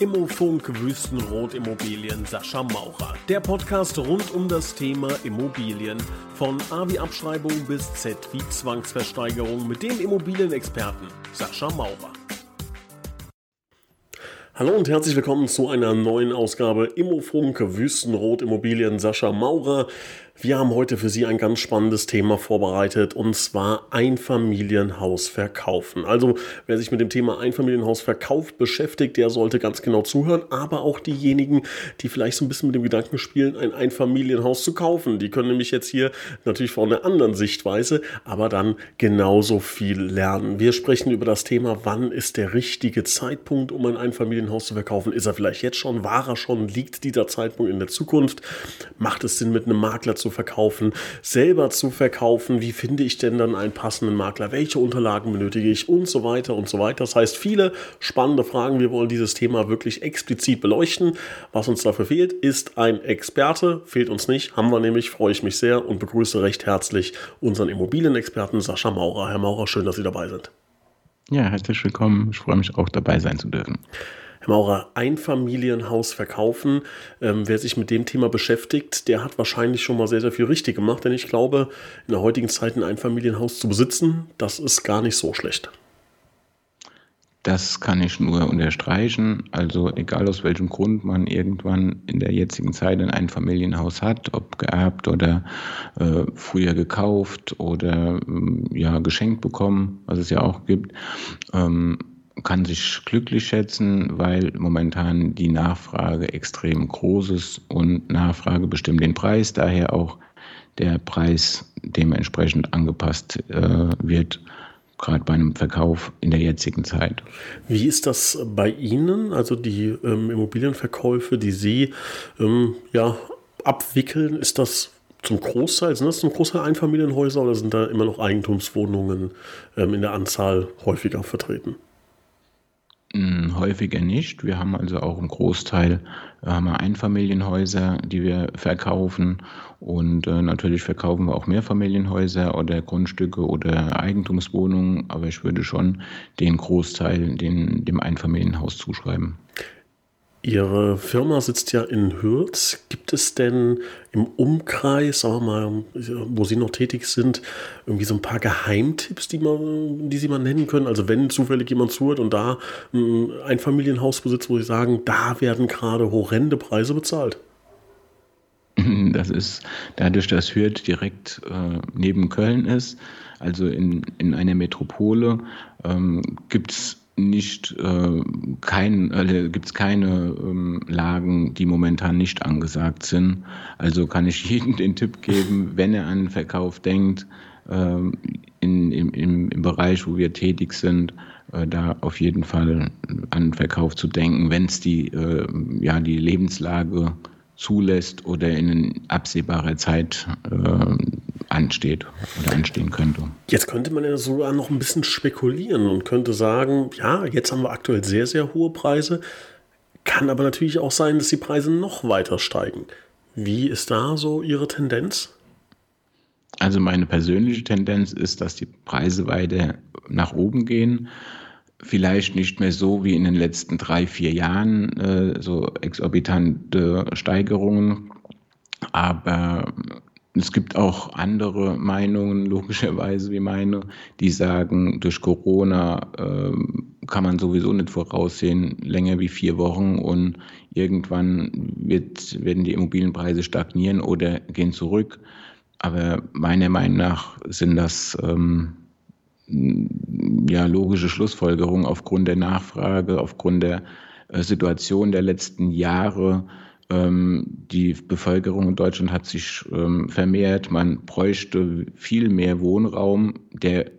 Immofunk Wüstenrot Immobilien Sascha Maurer. Der Podcast rund um das Thema Immobilien. Von A wie Abschreibung bis Z wie Zwangsversteigerung mit dem Immobilienexperten Sascha Maurer. Hallo und herzlich willkommen zu einer neuen Ausgabe Immofunk Wüstenrot Immobilien Sascha Maurer. Wir haben heute für Sie ein ganz spannendes Thema vorbereitet und zwar Einfamilienhaus verkaufen. Also wer sich mit dem Thema Einfamilienhausverkauf beschäftigt, der sollte ganz genau zuhören, aber auch diejenigen, die vielleicht so ein bisschen mit dem Gedanken spielen, ein Einfamilienhaus zu kaufen. Die können nämlich jetzt hier natürlich von einer anderen Sichtweise, aber dann genauso viel lernen. Wir sprechen über das Thema, wann ist der richtige Zeitpunkt, um ein Einfamilienhaus zu verkaufen? Ist er vielleicht jetzt schon? War er schon? Liegt dieser Zeitpunkt in der Zukunft? Macht es Sinn, mit einem Makler zu zu verkaufen, selber zu verkaufen. Wie finde ich denn dann einen passenden Makler? Welche Unterlagen benötige ich und so weiter und so weiter. Das heißt, viele spannende Fragen. Wir wollen dieses Thema wirklich explizit beleuchten. Was uns dafür fehlt, ist ein Experte. Fehlt uns nicht, haben wir nämlich, freue ich mich sehr und begrüße recht herzlich unseren Immobilienexperten Sascha Maurer. Herr Maurer, schön, dass Sie dabei sind. Ja, herzlich willkommen. Ich freue mich auch dabei sein zu dürfen. Maurer, Einfamilienhaus verkaufen. Ähm, wer sich mit dem Thema beschäftigt, der hat wahrscheinlich schon mal sehr, sehr viel richtig gemacht, denn ich glaube, in der heutigen Zeit ein Einfamilienhaus zu besitzen, das ist gar nicht so schlecht. Das kann ich nur unterstreichen. Also egal aus welchem Grund man irgendwann in der jetzigen Zeit ein Einfamilienhaus hat, ob geerbt oder äh, früher gekauft oder äh, ja geschenkt bekommen, was es ja auch gibt, ähm, kann sich glücklich schätzen, weil momentan die Nachfrage extrem groß ist und Nachfrage bestimmt den Preis, daher auch der Preis dementsprechend angepasst äh, wird, gerade bei einem Verkauf in der jetzigen Zeit. Wie ist das bei Ihnen, also die ähm, Immobilienverkäufe, die Sie ähm, ja, abwickeln, ist das zum Großteil, sind das zum Großteil Einfamilienhäuser oder sind da immer noch Eigentumswohnungen ähm, in der Anzahl häufiger vertreten? Häufiger nicht. Wir haben also auch einen Großteil äh, Einfamilienhäuser, die wir verkaufen. Und äh, natürlich verkaufen wir auch Mehrfamilienhäuser oder Grundstücke oder Eigentumswohnungen. Aber ich würde schon den Großteil den, dem Einfamilienhaus zuschreiben. Ihre Firma sitzt ja in Hürth. Gibt es denn im Umkreis, sagen wir mal, wo Sie noch tätig sind, irgendwie so ein paar Geheimtipps, die, man, die Sie mal nennen können? Also wenn zufällig jemand zuhört und da ein Einfamilienhaus besitzt, wo Sie sagen, da werden gerade horrende Preise bezahlt. Das ist dadurch, dass Hürth direkt äh, neben Köln ist, also in, in einer Metropole, ähm, gibt es nicht äh, kein, äh, gibt es keine ähm, Lagen, die momentan nicht angesagt sind. Also kann ich jedem den Tipp geben, wenn er an Verkauf denkt, äh, in, im, im, im Bereich, wo wir tätig sind, äh, da auf jeden Fall an Verkauf zu denken, wenn es die, äh, ja, die Lebenslage zulässt oder in absehbarer Zeit äh, ansteht oder anstehen könnte. Jetzt könnte man ja sogar noch ein bisschen spekulieren und könnte sagen, ja, jetzt haben wir aktuell sehr, sehr hohe Preise, kann aber natürlich auch sein, dass die Preise noch weiter steigen. Wie ist da so Ihre Tendenz? Also meine persönliche Tendenz ist, dass die Preise weiter nach oben gehen vielleicht nicht mehr so wie in den letzten drei, vier Jahren, äh, so exorbitante Steigerungen. Aber es gibt auch andere Meinungen, logischerweise wie meine, die sagen, durch Corona äh, kann man sowieso nicht voraussehen, länger wie vier Wochen und irgendwann wird, werden die Immobilienpreise stagnieren oder gehen zurück. Aber meiner Meinung nach sind das ähm, ja, logische Schlussfolgerung aufgrund der Nachfrage, aufgrund der äh, Situation der letzten Jahre. Ähm, die Bevölkerung in Deutschland hat sich ähm, vermehrt. Man bräuchte viel mehr Wohnraum, der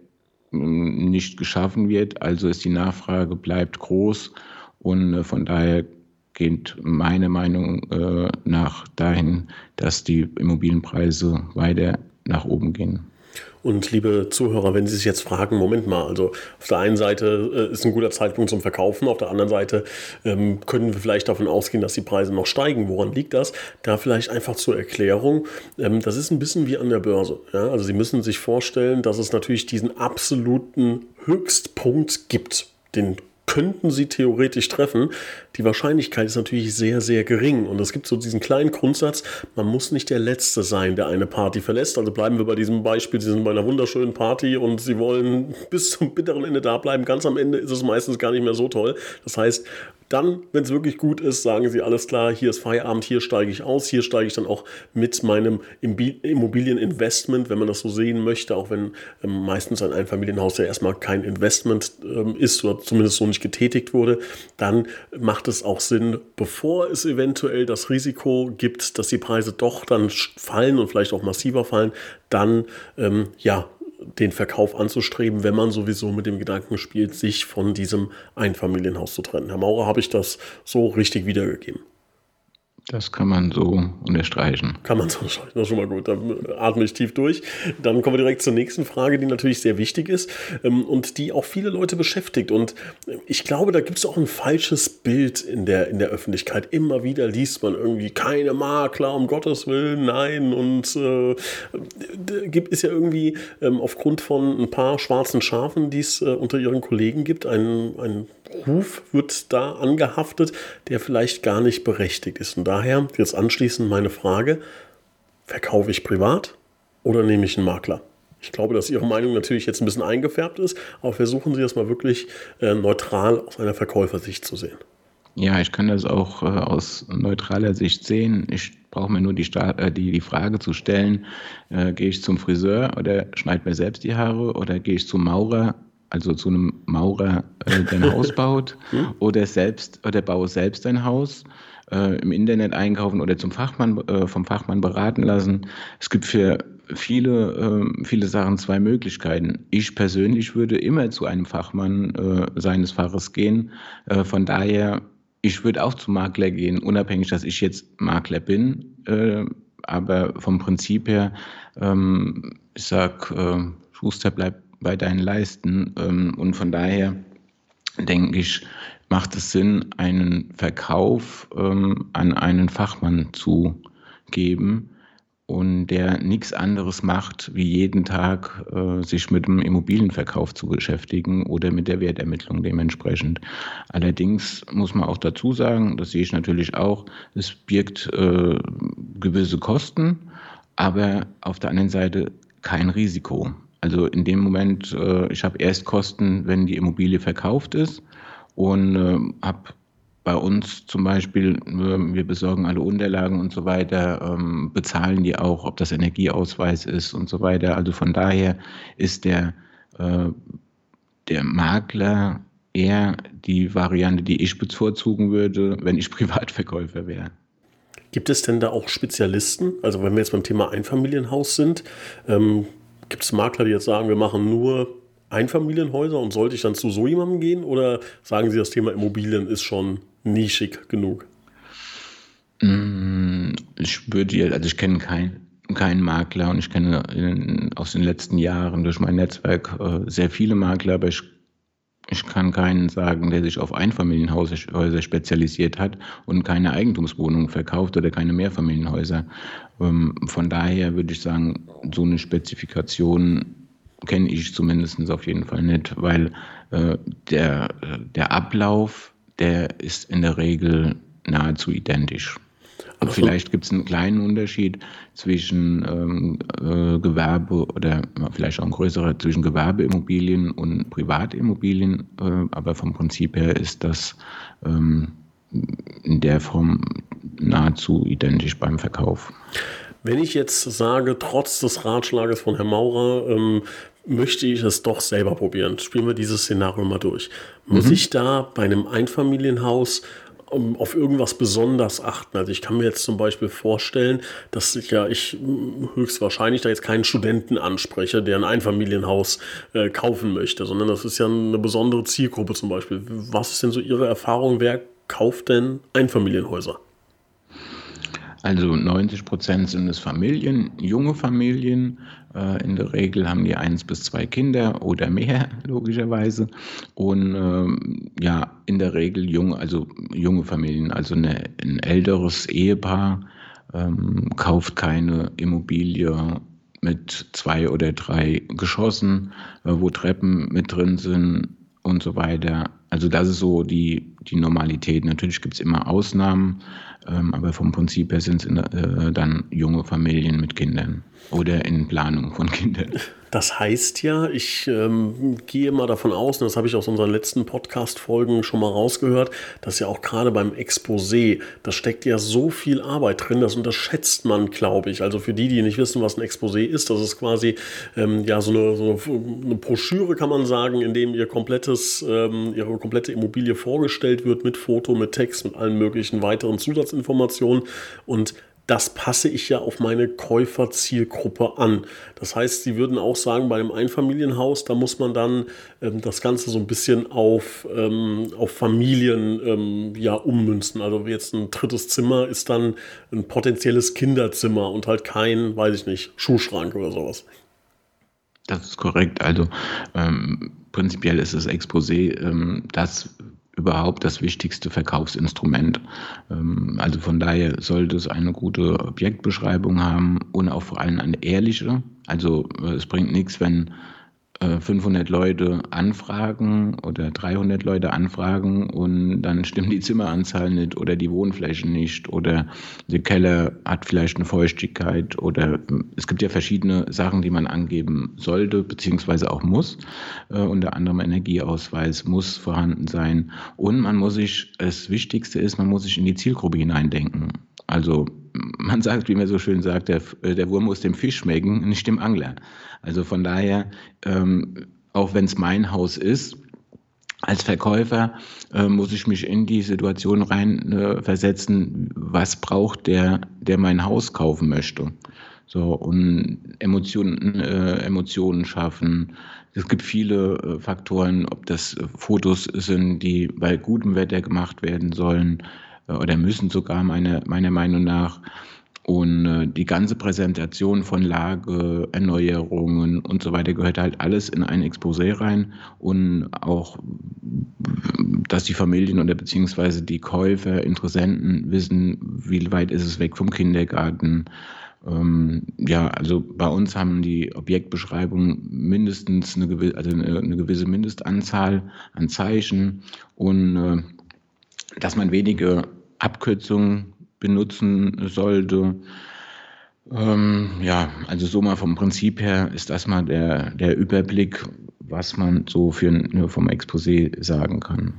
ähm, nicht geschaffen wird. Also ist die Nachfrage bleibt groß und äh, von daher geht meine Meinung äh, nach dahin, dass die Immobilienpreise weiter nach oben gehen. Und liebe Zuhörer, wenn Sie sich jetzt fragen, Moment mal, also auf der einen Seite äh, ist ein guter Zeitpunkt zum Verkaufen, auf der anderen Seite ähm, können wir vielleicht davon ausgehen, dass die Preise noch steigen. Woran liegt das? Da vielleicht einfach zur Erklärung. Ähm, das ist ein bisschen wie an der Börse. Ja? Also Sie müssen sich vorstellen, dass es natürlich diesen absoluten Höchstpunkt gibt, den könnten sie theoretisch treffen. Die Wahrscheinlichkeit ist natürlich sehr, sehr gering. Und es gibt so diesen kleinen Grundsatz, man muss nicht der Letzte sein, der eine Party verlässt. Also bleiben wir bei diesem Beispiel, sie sind bei einer wunderschönen Party und sie wollen bis zum bitteren Ende da bleiben. Ganz am Ende ist es meistens gar nicht mehr so toll. Das heißt, dann, wenn es wirklich gut ist, sagen sie, alles klar, hier ist Feierabend, hier steige ich aus, hier steige ich dann auch mit meinem Immobilieninvestment, wenn man das so sehen möchte, auch wenn ähm, meistens ein Einfamilienhaus ja erstmal kein Investment ähm, ist oder zumindest so nicht getätigt wurde, dann macht es auch Sinn, bevor es eventuell das Risiko gibt, dass die Preise doch dann fallen und vielleicht auch massiver fallen, dann ähm, ja den Verkauf anzustreben, wenn man sowieso mit dem Gedanken spielt, sich von diesem Einfamilienhaus zu trennen. Herr Maurer, habe ich das so richtig wiedergegeben? Das kann man so unterstreichen. Kann man so unterstreichen, das ist schon mal gut. Dann atme ich tief durch. Dann kommen wir direkt zur nächsten Frage, die natürlich sehr wichtig ist ähm, und die auch viele Leute beschäftigt. Und ich glaube, da gibt es auch ein falsches Bild in der, in der Öffentlichkeit. Immer wieder liest man irgendwie keine Makler, um Gottes Willen, nein. Und äh, gibt es ja irgendwie ähm, aufgrund von ein paar schwarzen Schafen, die es äh, unter ihren Kollegen gibt, ein, ein Ruf wird da angehaftet, der vielleicht gar nicht berechtigt ist. Und daher jetzt anschließend meine Frage, verkaufe ich privat oder nehme ich einen Makler? Ich glaube, dass Ihre Meinung natürlich jetzt ein bisschen eingefärbt ist, aber versuchen Sie das mal wirklich äh, neutral aus einer Verkäufersicht zu sehen. Ja, ich kann das auch äh, aus neutraler Sicht sehen. Ich brauche mir nur die, äh, die, die Frage zu stellen, äh, gehe ich zum Friseur oder schneide mir selbst die Haare oder gehe ich zum Maurer also zu einem Maurer äh, dein Haus baut oder selbst oder baue selbst ein Haus äh, im Internet einkaufen oder zum Fachmann äh, vom Fachmann beraten lassen. Es gibt für viele äh, viele Sachen zwei Möglichkeiten. Ich persönlich würde immer zu einem Fachmann äh, seines Faches gehen. Äh, von daher ich würde auch zum Makler gehen, unabhängig, dass ich jetzt Makler bin. aber vom Prinzip her, ähm, ich sag, Schuster bleibt bei deinen Leisten. Ähm, und von daher denke ich, macht es Sinn, einen Verkauf ähm, an einen Fachmann zu geben und der nichts anderes macht, wie jeden Tag äh, sich mit dem Immobilienverkauf zu beschäftigen oder mit der Wertermittlung dementsprechend. Allerdings muss man auch dazu sagen, das sehe ich natürlich auch, es birgt äh, gewisse Kosten, aber auf der anderen Seite kein Risiko. Also in dem Moment, äh, ich habe erst Kosten, wenn die Immobilie verkauft ist und äh, habe bei uns zum Beispiel, äh, wir besorgen alle Unterlagen und so weiter, ähm, bezahlen die auch, ob das Energieausweis ist und so weiter. Also von daher ist der, äh, der Makler eher die Variante, die ich bevorzugen würde, wenn ich Privatverkäufer wäre. Gibt es denn da auch Spezialisten? Also wenn wir jetzt beim Thema Einfamilienhaus sind, ähm, Gibt es Makler, die jetzt sagen, wir machen nur Einfamilienhäuser und sollte ich dann zu so jemandem gehen? Oder sagen Sie, das Thema Immobilien ist schon nischig genug? Mm, ich würde, also ich kenne keinen keinen Makler und ich kenne aus den letzten Jahren durch mein Netzwerk äh, sehr viele Makler, aber ich ich kann keinen sagen, der sich auf Einfamilienhäuser spezialisiert hat und keine Eigentumswohnungen verkauft oder keine Mehrfamilienhäuser. Ähm, von daher würde ich sagen, so eine Spezifikation kenne ich zumindest auf jeden Fall nicht, weil äh, der, der Ablauf, der ist in der Regel nahezu identisch. Aber vielleicht gibt es einen kleinen Unterschied zwischen ähm, äh, Gewerbe oder vielleicht auch ein größerer zwischen Gewerbeimmobilien und Privatimmobilien, äh, aber vom Prinzip her ist das ähm, in der Form nahezu identisch beim Verkauf. Wenn ich jetzt sage, trotz des Ratschlages von Herrn Maurer, ähm, möchte ich es doch selber probieren. Spielen wir dieses Szenario mal durch. Muss mhm. ich da bei einem Einfamilienhaus auf irgendwas besonders achten. Also ich kann mir jetzt zum Beispiel vorstellen, dass ich ja ich höchstwahrscheinlich da jetzt keinen Studenten anspreche, der ein Einfamilienhaus äh, kaufen möchte, sondern das ist ja eine besondere Zielgruppe zum Beispiel. Was ist denn so Ihre Erfahrung? Wer kauft denn Einfamilienhäuser? Also 90 Prozent sind es Familien, junge Familien. Äh, in der Regel haben die eins bis zwei Kinder oder mehr, logischerweise. Und ähm, ja, in der Regel jung, also junge Familien, also eine, ein älteres Ehepaar ähm, kauft keine Immobilie mit zwei oder drei Geschossen, äh, wo Treppen mit drin sind und so weiter. Also das ist so die, die Normalität. Natürlich gibt es immer Ausnahmen, ähm, aber vom Prinzip her sind es äh, dann junge Familien mit Kindern oder in Planung von Kindern. Das heißt ja, ich ähm, gehe mal davon aus, und das habe ich aus unseren letzten Podcast-Folgen schon mal rausgehört, dass ja auch gerade beim Exposé, da steckt ja so viel Arbeit drin, das unterschätzt man, glaube ich. Also für die, die nicht wissen, was ein Exposé ist, das ist quasi ähm, ja so eine, so eine, Broschüre, kann man sagen, in dem ihr komplettes, ähm, ihre komplette Immobilie vorgestellt wird mit Foto, mit Text, mit allen möglichen weiteren Zusatzinformationen. Und das passe ich ja auf meine Käuferzielgruppe an. Das heißt, Sie würden auch sagen, bei einem Einfamilienhaus, da muss man dann ähm, das Ganze so ein bisschen auf, ähm, auf Familien ähm, ja, ummünzen. Also jetzt ein drittes Zimmer ist dann ein potenzielles Kinderzimmer und halt kein, weiß ich nicht, Schuhschrank oder sowas. Das ist korrekt. Also ähm, prinzipiell ist das Exposé ähm, das überhaupt das wichtigste Verkaufsinstrument. Ähm, also von daher sollte es eine gute Objektbeschreibung haben und auch vor allem eine ehrliche. Also äh, es bringt nichts, wenn 500 äh, Leute anfragen oder 300 Leute anfragen und dann stimmt die Zimmeranzahl nicht oder die Wohnfläche nicht oder der Keller hat vielleicht eine Feuchtigkeit oder äh, es gibt ja verschiedene Sachen, die man angeben sollte beziehungsweise auch muss. Äh, unter anderem Energieausweis muss vorhanden sein und man muss sich, das Wichtigste ist, man muss sich in die Zielgruppe hineindenken. Also man sagt, wie man so schön sagt, der, der Wurm muss dem Fisch schmecken, nicht dem Angler. Also von daher, ähm, auch wenn es mein Haus ist, als Verkäufer äh, muss ich mich in die Situation rein äh, versetzen, was braucht der, der mein Haus kaufen möchte. So, und Emotionen, äh, Emotionen schaffen. Es gibt viele äh, Faktoren, ob das Fotos sind, die bei gutem Wetter gemacht werden sollen äh, oder müssen sogar meine, meiner Meinung nach. Und äh, die ganze Präsentation von Lage, Erneuerungen und so weiter gehört halt alles in ein Exposé rein. Und auch, dass die Familien oder beziehungsweise die Käufer, Interessenten wissen, wie weit ist es weg vom Kindergarten. Ähm, ja, also bei uns haben die Objektbeschreibungen mindestens eine, gewisse, also eine gewisse Mindestanzahl an Zeichen und äh, dass man wenige Abkürzungen benutzen sollte. Ähm, ja, also so mal vom Prinzip her ist das mal der, der Überblick, was man so für, nur vom Exposé sagen kann.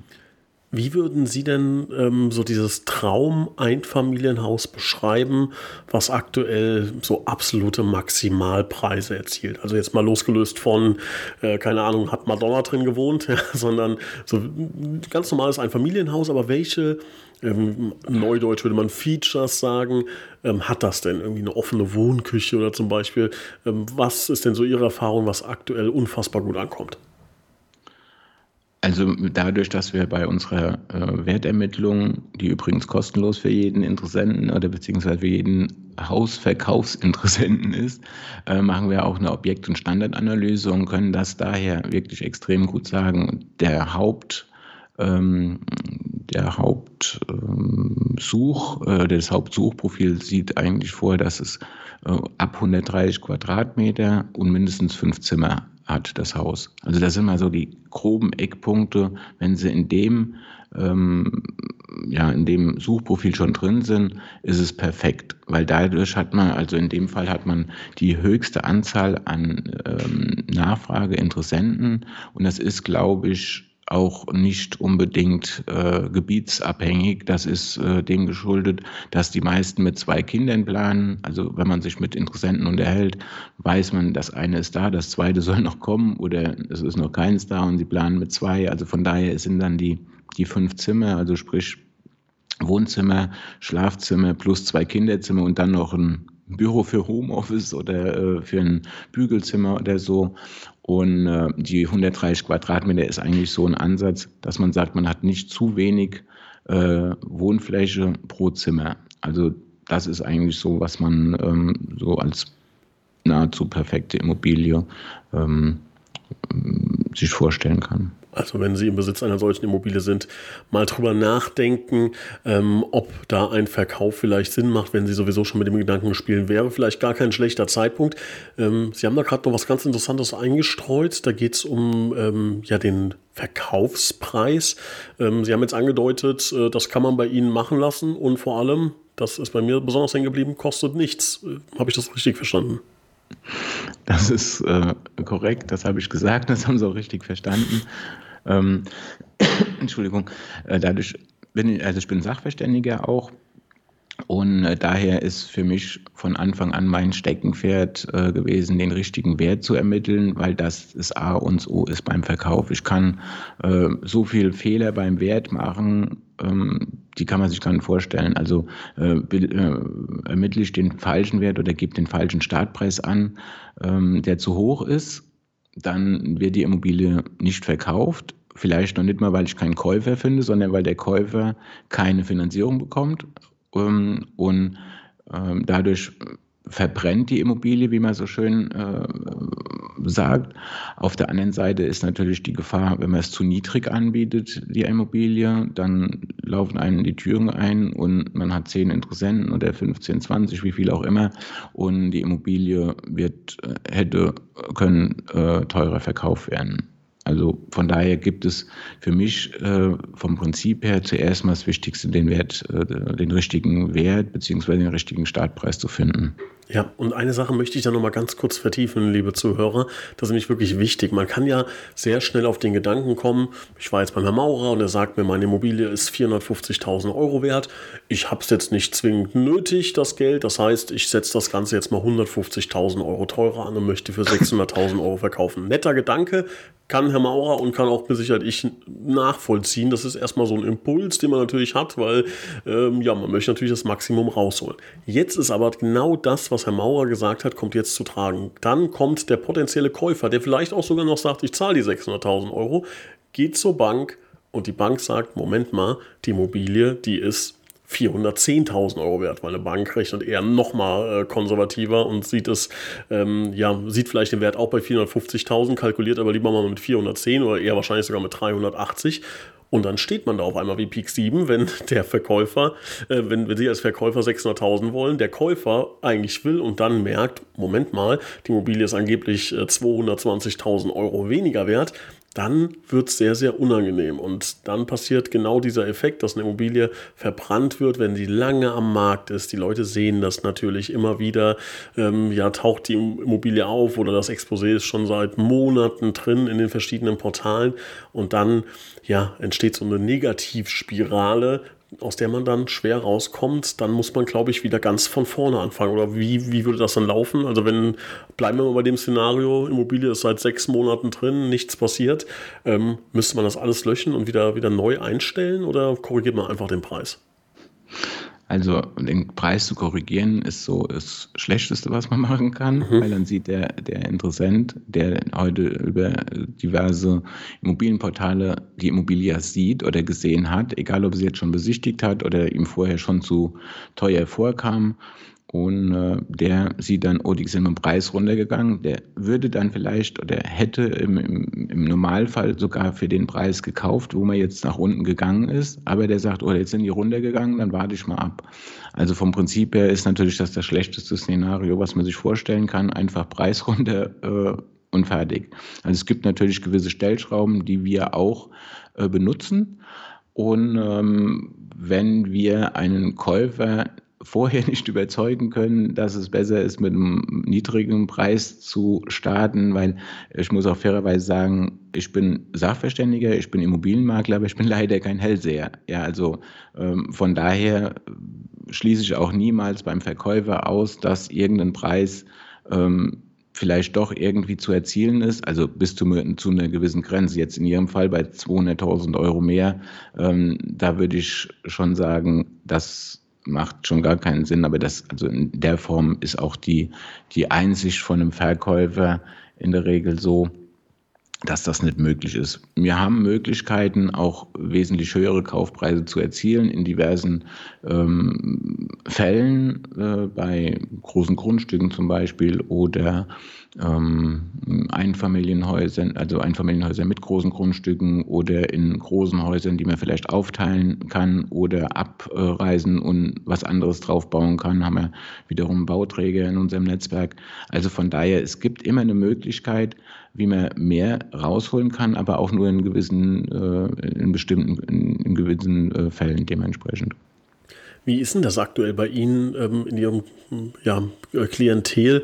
Wie würden Sie denn ähm, so dieses Traum-Einfamilienhaus beschreiben, was aktuell so absolute Maximalpreise erzielt? Also jetzt mal losgelöst von, äh, keine Ahnung, hat Madonna drin gewohnt, ja, sondern so ganz normales Einfamilienhaus, aber welche, ähm, neudeutsch würde man Features sagen, ähm, hat das denn? Irgendwie eine offene Wohnküche oder zum Beispiel? Ähm, was ist denn so Ihre Erfahrung, was aktuell unfassbar gut ankommt? Also dadurch, dass wir bei unserer äh, Wertermittlung, die übrigens kostenlos für jeden Interessenten oder beziehungsweise für jeden Hausverkaufsinteressenten ist, äh, machen wir auch eine Objekt- und Standardanalyse und können das daher wirklich extrem gut sagen. Der Haupt ähm, der Hauptsuch, ähm, äh, das Hauptsuchprofil sieht eigentlich vor, dass es äh, ab 130 Quadratmeter und mindestens fünf Zimmer hat das Haus. Also das sind mal so die groben Eckpunkte. Wenn sie in dem, ähm, ja, in dem Suchprofil schon drin sind, ist es perfekt, weil dadurch hat man, also in dem Fall hat man die höchste Anzahl an ähm, Nachfrageinteressenten und das ist, glaube ich, auch nicht unbedingt äh, gebietsabhängig. Das ist äh, dem geschuldet, dass die meisten mit zwei Kindern planen. Also wenn man sich mit Interessenten unterhält, weiß man, das eine ist da, das zweite soll noch kommen oder es ist noch keins da und sie planen mit zwei. Also von daher sind dann die, die fünf Zimmer, also sprich Wohnzimmer, Schlafzimmer plus zwei Kinderzimmer und dann noch ein Büro für Homeoffice oder äh, für ein Bügelzimmer oder so. Und äh, die 130 Quadratmeter ist eigentlich so ein Ansatz, dass man sagt, man hat nicht zu wenig äh, Wohnfläche pro Zimmer. Also das ist eigentlich so, was man ähm, so als nahezu perfekte Immobilie ähm, sich vorstellen kann. Also wenn Sie im Besitz einer solchen Immobilie sind, mal drüber nachdenken, ähm, ob da ein Verkauf vielleicht Sinn macht, wenn Sie sowieso schon mit dem Gedanken spielen, wäre vielleicht gar kein schlechter Zeitpunkt. Ähm, Sie haben da gerade noch was ganz Interessantes eingestreut. Da geht es um ähm, ja, den Verkaufspreis. Ähm, Sie haben jetzt angedeutet, äh, das kann man bei Ihnen machen lassen und vor allem, das ist bei mir besonders hängen geblieben, kostet nichts. Äh, Habe ich das richtig verstanden? Das ist äh, korrekt, das habe ich gesagt, das haben Sie auch richtig verstanden. Ähm, Entschuldigung, äh, dadurch bin ich, also ich bin Sachverständiger auch und äh, daher ist für mich von Anfang an mein Steckenpferd äh, gewesen, den richtigen Wert zu ermitteln, weil das das A und O ist beim Verkauf. Ich kann äh, so viel Fehler beim Wert machen, ähm, die kann man sich gar nicht vorstellen. Also äh, äh, ermittle ich den falschen Wert oder gebe den falschen Startpreis an, ähm, der zu hoch ist, dann wird die Immobilie nicht verkauft. Vielleicht noch nicht mal, weil ich keinen Käufer finde, sondern weil der Käufer keine Finanzierung bekommt ähm, und ähm, dadurch verbrennt die Immobilie, wie man so schön äh, sagt. Auf der anderen Seite ist natürlich die Gefahr, wenn man es zu niedrig anbietet, die Immobilie, dann laufen einem die Türen ein und man hat zehn Interessenten oder 15, 20, wie viel auch immer und die Immobilie wird, äh, hätte können äh, teurer verkauft werden. Also von daher gibt es für mich äh, vom Prinzip her zuerst mal das Wichtigste, den Wert, äh, den richtigen Wert bzw. den richtigen Startpreis zu finden. Ja, und eine Sache möchte ich da nochmal ganz kurz vertiefen, liebe Zuhörer. Das ist nämlich wirklich wichtig. Man kann ja sehr schnell auf den Gedanken kommen, ich war jetzt beim Herrn Maurer und er sagt mir, meine Immobilie ist 450.000 Euro wert. Ich habe es jetzt nicht zwingend nötig, das Geld. Das heißt, ich setze das Ganze jetzt mal 150.000 Euro teurer an und möchte für 600.000 Euro verkaufen. Netter Gedanke, kann Herr Maurer und kann auch mit Sicherheit ich nachvollziehen. Das ist erstmal so ein Impuls, den man natürlich hat, weil ähm, ja, man möchte natürlich das Maximum rausholen. Jetzt ist aber genau das, was Herr Maurer gesagt hat, kommt jetzt zu tragen. Dann kommt der potenzielle Käufer, der vielleicht auch sogar noch sagt, ich zahle die 600.000 Euro, geht zur Bank und die Bank sagt, Moment mal, die Immobilie, die ist 410.000 Euro wert, weil eine Bank rechnet eher nochmal äh, konservativer und sieht es, ähm, ja, sieht vielleicht den Wert auch bei 450.000, kalkuliert aber lieber mal mit 410 oder eher wahrscheinlich sogar mit 380 und dann steht man da auf einmal wie Peak 7, wenn der Verkäufer, äh, wenn, wenn Sie als Verkäufer 600.000 wollen, der Käufer eigentlich will und dann merkt, Moment mal, die Immobilie ist angeblich äh, 220.000 Euro weniger wert, dann wird es sehr, sehr unangenehm. Und dann passiert genau dieser Effekt, dass eine Immobilie verbrannt wird, wenn sie lange am Markt ist. Die Leute sehen das natürlich immer wieder. Ähm, ja, taucht die Immobilie auf oder das Exposé ist schon seit Monaten drin in den verschiedenen Portalen. Und dann ja, entsteht so eine Negativspirale, aus der man dann schwer rauskommt, dann muss man, glaube ich, wieder ganz von vorne anfangen. Oder wie, wie würde das dann laufen? Also wenn, bleiben wir mal bei dem Szenario, Immobilie ist seit sechs Monaten drin, nichts passiert, ähm, müsste man das alles löschen und wieder, wieder neu einstellen oder korrigiert man einfach den Preis? Also den Preis zu korrigieren ist so das Schlechteste, was man machen kann, mhm. weil dann sieht der, der Interessent, der heute über diverse Immobilienportale die Immobilie sieht oder gesehen hat, egal ob sie jetzt schon besichtigt hat oder ihm vorher schon zu teuer vorkam, und äh, der sieht dann, oh, die sind dem Preis runtergegangen. Der würde dann vielleicht oder hätte im, im, im, Normalfall sogar für den Preis gekauft, wo man jetzt nach unten gegangen ist. Aber der sagt, oh, jetzt sind die runtergegangen, dann warte ich mal ab. Also vom Prinzip her ist natürlich das das schlechteste Szenario, was man sich vorstellen kann. Einfach Preis runter äh, und fertig. Also es gibt natürlich gewisse Stellschrauben, die wir auch äh, benutzen. Und ähm, wenn wir einen Käufer vorher nicht überzeugen können, dass es besser ist, mit einem niedrigen Preis zu starten, weil ich muss auch fairerweise sagen, ich bin Sachverständiger, ich bin Immobilienmakler, aber ich bin leider kein Hellseher. Ja, also ähm, von daher schließe ich auch niemals beim Verkäufer aus, dass irgendein Preis ähm, vielleicht doch irgendwie zu erzielen ist, also bis zu, zu einer gewissen Grenze. Jetzt in Ihrem Fall bei 200.000 Euro mehr, ähm, da würde ich schon sagen, dass macht schon gar keinen Sinn, aber das, also in der Form ist auch die, die Einsicht von einem Verkäufer in der Regel so, dass das nicht möglich ist. Wir haben Möglichkeiten, auch wesentlich höhere Kaufpreise zu erzielen in diversen ähm, Fällen, äh, bei großen Grundstücken zum Beispiel oder ähm, Einfamilienhäusern, also Einfamilienhäuser mit großen Grundstücken oder in großen Häusern, die man vielleicht aufteilen kann oder abreisen und was anderes draufbauen kann, haben wir wiederum Bauträger in unserem Netzwerk. Also von daher, es gibt immer eine Möglichkeit, wie man mehr rausholen kann, aber auch nur in gewissen, äh, in bestimmten, in, in gewissen äh, Fällen dementsprechend. Wie ist denn das aktuell bei Ihnen ähm, in Ihrem ja, Klientel?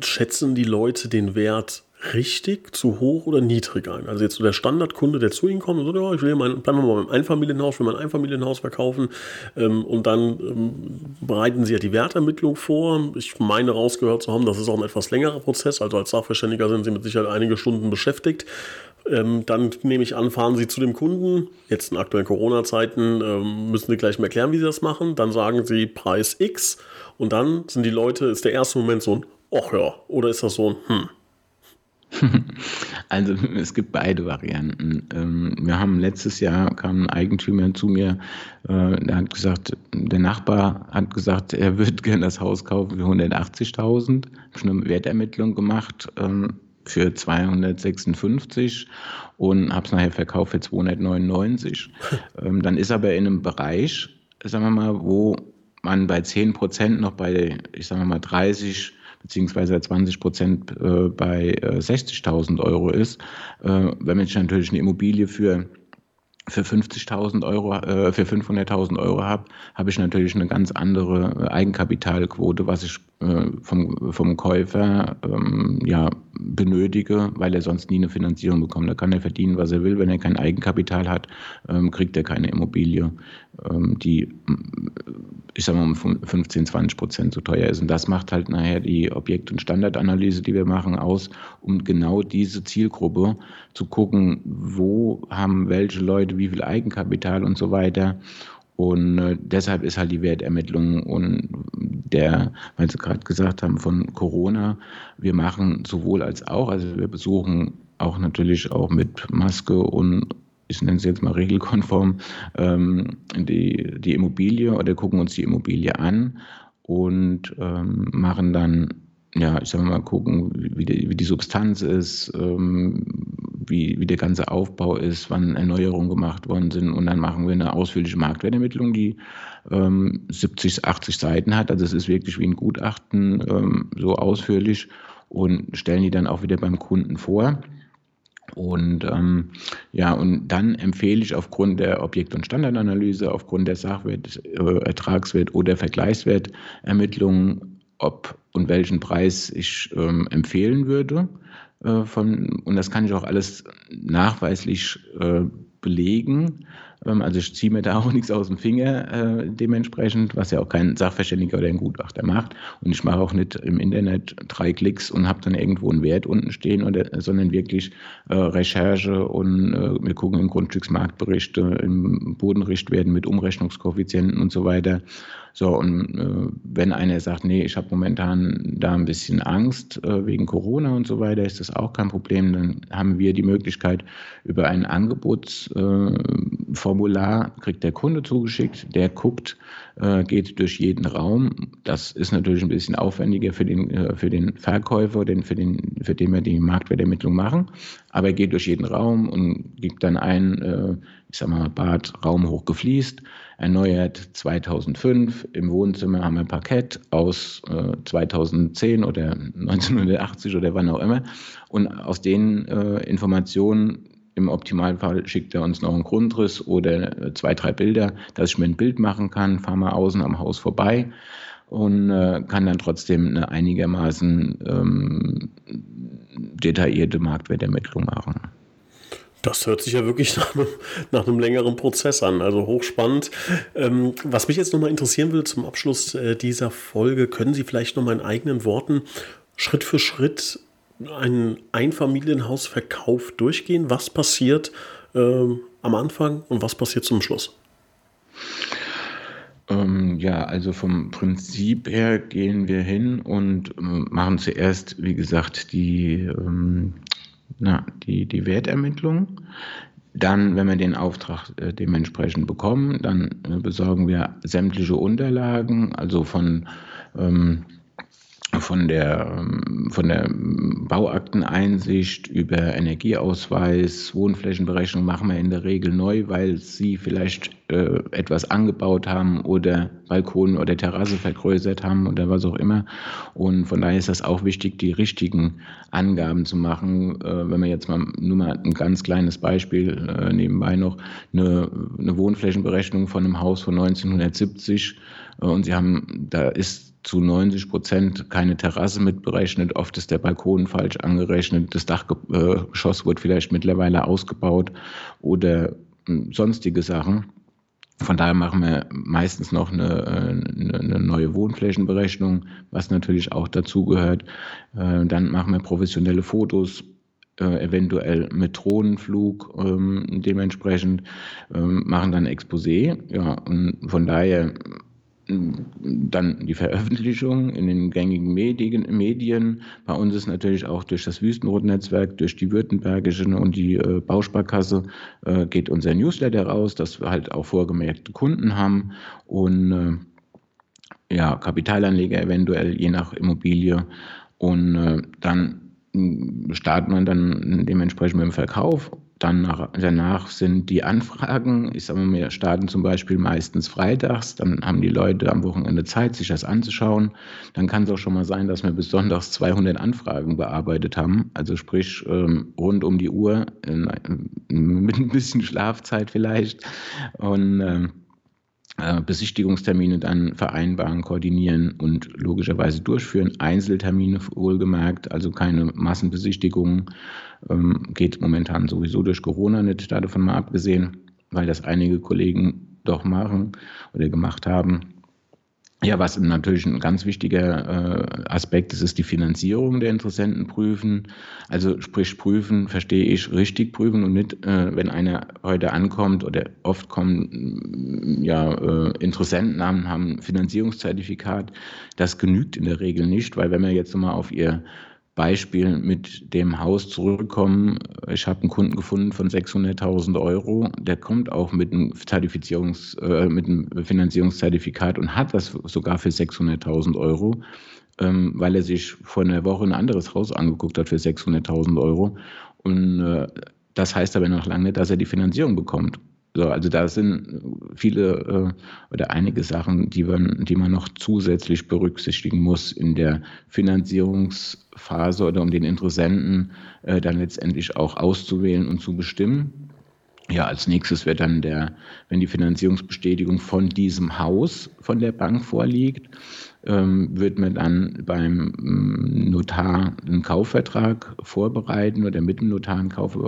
schätzen die Leute den Wert richtig, zu hoch oder niedrig ein? Also jetzt so der Standardkunde, der zu Ihnen kommt und sagt, ja, ich will mein, bleiben wir mal beim Einfamilienhaus, will mein Einfamilienhaus verkaufen ähm, und dann ähm, bereiten Sie ja die Wertermittlung vor. Ich meine rausgehört zu haben, das ist auch ein etwas längerer Prozess, also als Sachverständiger sind Sie mit Sicherheit einige Stunden beschäftigt. Ähm, dann nehme ich an, fahren Sie zu dem Kunden. Jetzt in aktuellen Corona-Zeiten ähm, müssen Sie gleich mal erklären, wie Sie das machen. Dann sagen Sie Preis X und dann sind die Leute, ist der erste Moment so ein ach ja, oder ist das so ein hm? Also es gibt beide Varianten. Ähm, wir haben letztes Jahr kam ein Eigentümer zu mir, äh, der hat gesagt, der Nachbar hat gesagt, er würde gerne das Haus kaufen für 180.000. Ich habe eine Wertermittlung gemacht ähm, für 256 und habe es nachher verkauft für 299. Ähm, dann ist aber in einem Bereich, sagen wir mal, wo man bei 10 Prozent noch bei, ich sage mal 30 beziehungsweise 20 Prozent äh, bei 60.000 äh, Euro ist. Äh, wenn ich natürlich eine Immobilie für für 50.000 Euro, äh, für 500.000 Euro habe, habe ich natürlich eine ganz andere Eigenkapitalquote, was ich äh, vom, vom Käufer ähm, ja, benötige, weil er sonst nie eine Finanzierung bekommt. Da kann er verdienen, was er will. Wenn er kein Eigenkapital hat, ähm, kriegt er keine Immobilie, ähm, die, ich sage mal, um 15, 20 Prozent so teuer ist. Und das macht halt nachher die Objekt- und Standardanalyse, die wir machen, aus, um genau diese Zielgruppe zu gucken, wo haben welche Leute wie viel Eigenkapital und so weiter und äh, deshalb ist halt die Wertermittlung und der, weil Sie gerade gesagt haben, von Corona, wir machen sowohl als auch, also wir besuchen auch natürlich auch mit Maske und ich nenne es jetzt mal regelkonform, ähm, die, die Immobilie oder gucken uns die Immobilie an und ähm, machen dann ja, ich sag mal, gucken, wie die, wie die Substanz ist, ähm, wie, wie der ganze Aufbau ist, wann Erneuerungen gemacht worden sind. Und dann machen wir eine ausführliche Marktwertermittlung, die ähm, 70, 80 Seiten hat. Also es ist wirklich wie ein Gutachten ähm, so ausführlich und stellen die dann auch wieder beim Kunden vor. Und ähm, ja, und dann empfehle ich aufgrund der Objekt- und Standardanalyse, aufgrund der Sachwert, äh, Ertragswert oder Vergleichswertermittlungen ob und welchen Preis ich ähm, empfehlen würde. Äh, von, und das kann ich auch alles nachweislich äh, belegen. Ähm, also ich ziehe mir da auch nichts aus dem Finger äh, dementsprechend, was ja auch kein Sachverständiger oder ein Gutachter macht. Und ich mache auch nicht im Internet drei Klicks und habe dann irgendwo einen Wert unten stehen, oder, sondern wirklich äh, Recherche und äh, wir gucken in Grundstücksmarktberichte, im Bodenrichtwerten mit Umrechnungskoeffizienten und so weiter. So, und äh, wenn einer sagt, nee, ich habe momentan da ein bisschen Angst äh, wegen Corona und so weiter, ist das auch kein Problem. Dann haben wir die Möglichkeit, über ein Angebotsformular äh, kriegt der Kunde zugeschickt, der guckt, äh, geht durch jeden Raum. Das ist natürlich ein bisschen aufwendiger für den, äh, für den Verkäufer, den, für, den, für den wir die Marktwertermittlung machen. Aber er geht durch jeden Raum und gibt dann ein, äh, ich sag mal, Bad, Raum hoch gefliest, erneuert 2005. Im Wohnzimmer haben wir Parkett aus 2010 oder 1980 oder wann auch immer. Und aus den Informationen im Optimalfall schickt er uns noch einen Grundriss oder äh, zwei, drei Bilder, dass ich mir ein Bild machen kann, fahre mal außen am Haus vorbei und äh, kann dann trotzdem eine einigermaßen ähm, detaillierte Marktwertermittlung machen. Das hört sich ja wirklich nach einem, nach einem längeren Prozess an, also hochspannend. Ähm, was mich jetzt nochmal interessieren würde zum Abschluss äh, dieser Folge, können Sie vielleicht nochmal in eigenen Worten Schritt für Schritt einen Einfamilienhausverkauf durchgehen? Was passiert ähm, am Anfang und was passiert zum Schluss? Ähm, ja, also vom Prinzip her gehen wir hin und äh, machen zuerst, wie gesagt, die, ähm, na, die, die Wertermittlung. Dann, wenn wir den Auftrag äh, dementsprechend bekommen, dann äh, besorgen wir sämtliche Unterlagen, also von ähm, von der, ähm, von der Bauakteneinsicht über Energieausweis, Wohnflächenberechnung machen wir in der Regel neu, weil sie vielleicht äh, etwas angebaut haben oder Balkon oder Terrasse vergrößert haben oder was auch immer. Und von daher ist das auch wichtig, die richtigen Angaben zu machen. Äh, wenn man jetzt mal nur mal ein ganz kleines Beispiel äh, nebenbei noch, eine, eine Wohnflächenberechnung von einem Haus von 1970 äh, und Sie haben, da ist zu 90 Prozent keine Terrasse mitberechnet. Oft ist der Balkon falsch angerechnet. Das Dachgeschoss wird vielleicht mittlerweile ausgebaut oder hm, sonstige Sachen. Von daher machen wir meistens noch eine, eine, eine neue Wohnflächenberechnung, was natürlich auch dazugehört. Äh, dann machen wir professionelle Fotos, äh, eventuell mit Drohnenflug ähm, dementsprechend, ähm, machen dann Exposé. Ja, und von daher dann die Veröffentlichung in den gängigen Medien. Bei uns ist natürlich auch durch das Wüstenrot-Netzwerk, durch die Württembergische und die äh, Bausparkasse äh, geht unser Newsletter raus, dass wir halt auch vorgemerkte Kunden haben und äh, ja, Kapitalanleger eventuell je nach Immobilie. Und äh, dann startet man dann dementsprechend mit dem Verkauf dann nach, danach sind die Anfragen, ich sage mal, wir starten zum Beispiel meistens freitags, dann haben die Leute am Wochenende Zeit, sich das anzuschauen. Dann kann es auch schon mal sein, dass wir sonntags 200 Anfragen bearbeitet haben, also sprich ähm, rund um die Uhr, mit ein bisschen Schlafzeit vielleicht. Und ähm, äh, Besichtigungstermine dann vereinbaren, koordinieren und logischerweise durchführen. Einzeltermine wohlgemerkt, also keine Massenbesichtigungen. Ähm, geht momentan sowieso durch Corona nicht, davon mal abgesehen, weil das einige Kollegen doch machen oder gemacht haben. Ja, was natürlich ein ganz wichtiger äh, Aspekt ist, ist die Finanzierung der Interessenten prüfen. Also sprich prüfen, verstehe ich, richtig prüfen und nicht, äh, wenn einer heute ankommt oder oft kommen ja äh, Interessentennamen haben Finanzierungszertifikat. Das genügt in der Regel nicht, weil wenn wir jetzt mal auf ihr Beispiel mit dem Haus zurückkommen. Ich habe einen Kunden gefunden von 600.000 Euro. Der kommt auch mit einem, Zertifizierungs-, äh, mit einem Finanzierungszertifikat und hat das sogar für 600.000 Euro, ähm, weil er sich vor einer Woche ein anderes Haus angeguckt hat für 600.000 Euro. Und äh, das heißt aber noch lange, dass er die Finanzierung bekommt. So, also da sind viele äh, oder einige Sachen, die man, die man noch zusätzlich berücksichtigen muss in der Finanzierungsphase oder um den Interessenten äh, dann letztendlich auch auszuwählen und zu bestimmen. Ja, als nächstes wird dann der, wenn die Finanzierungsbestätigung von diesem Haus von der Bank vorliegt, wird man dann beim mm, Notar einen Kaufvertrag vorbereiten oder mit dem Notar einen, Kauf,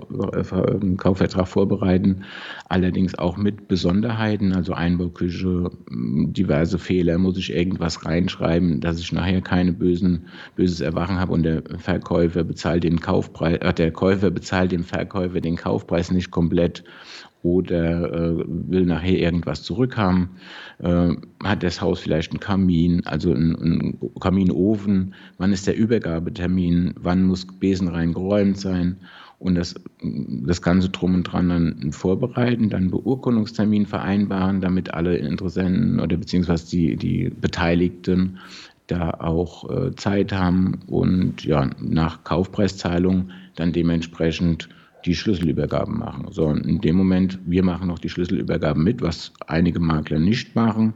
einen Kaufvertrag vorbereiten, allerdings auch mit Besonderheiten, also Einbauküche, mm, diverse Fehler, muss ich irgendwas reinschreiben, dass ich nachher keine bösen, böses Erwachen habe und der Verkäufer bezahlt den Kaufpreis, äh, der Käufer bezahlt dem Verkäufer den Kaufpreis nicht komplett oder äh, will nachher irgendwas zurückhaben, äh, hat das Haus vielleicht einen Kamin, also einen, einen, Kaminofen, wann ist der Übergabetermin, wann muss besenrein geräumt sein? Und das, das Ganze drum und dran dann vorbereiten, dann Beurkundungstermin vereinbaren, damit alle Interessenten oder beziehungsweise die, die Beteiligten da auch äh, Zeit haben und ja, nach Kaufpreiszahlung dann dementsprechend die Schlüsselübergaben machen. So, in dem Moment, wir machen noch die Schlüsselübergaben mit, was einige Makler nicht machen,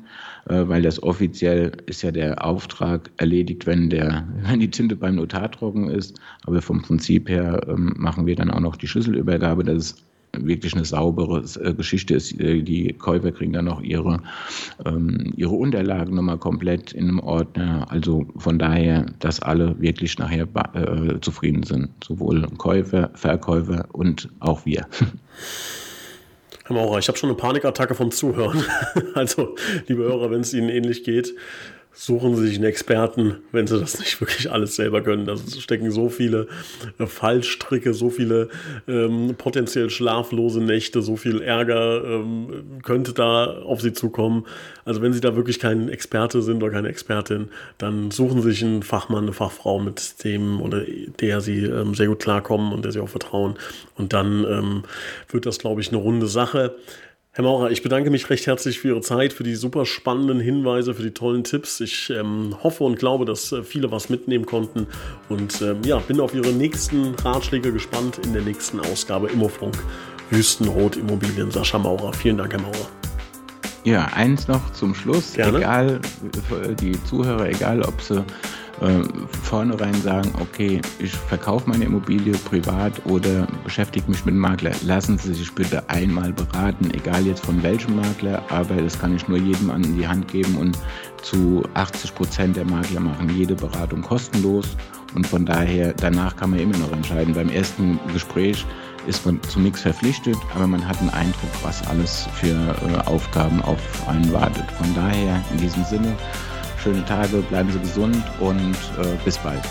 äh, weil das offiziell ist ja der Auftrag erledigt, wenn, der, wenn die Tinte beim Notar trocken ist. Aber vom Prinzip her ähm, machen wir dann auch noch die Schlüsselübergabe. Das ist wirklich eine saubere äh, Geschichte ist. Äh, die Käufer kriegen dann noch ihre, ähm, ihre Unterlagen nochmal komplett in einem Ordner. Also von daher, dass alle wirklich nachher äh, zufrieden sind. Sowohl Käufer, Verkäufer und auch wir. Herr Maurer, ich habe schon eine Panikattacke vom Zuhören. Also, liebe Hörer, wenn es Ihnen ähnlich geht, suchen Sie sich einen Experten, wenn Sie das nicht wirklich alles selber können. Da stecken so viele äh, Fallstricke, so viele ähm, potenziell schlaflose Nächte, so viel Ärger ähm, könnte da auf Sie zukommen. Also wenn Sie da wirklich kein Experte sind oder keine Expertin, dann suchen Sie sich einen Fachmann, eine Fachfrau, mit dem oder der Sie ähm, sehr gut klarkommen und der Sie auch vertrauen. Und dann ähm, wird das, glaube ich, eine runde Sache. Herr Maurer, ich bedanke mich recht herzlich für Ihre Zeit, für die super spannenden Hinweise, für die tollen Tipps. Ich ähm, hoffe und glaube, dass äh, viele was mitnehmen konnten und ähm, ja, bin auf Ihre nächsten Ratschläge gespannt in der nächsten Ausgabe Immofunk Wüstenrot Immobilien. Sascha Maurer, vielen Dank, Herr Maurer. Ja, eins noch zum Schluss. Gerne. Egal, die Zuhörer, egal ob sie äh, vornherein sagen, okay, ich verkaufe meine Immobilie privat oder beschäftige mich mit dem Makler. Lassen Sie sich bitte einmal beraten, egal jetzt von welchem Makler, aber das kann ich nur jedem an die Hand geben und zu 80 Prozent der Makler machen jede Beratung kostenlos und von daher danach kann man immer noch entscheiden. Beim ersten Gespräch ist man zu nichts verpflichtet, aber man hat einen Eindruck, was alles für äh, Aufgaben auf einen wartet. Von daher in diesem Sinne schöne Tage, bleiben Sie gesund und äh, bis bald.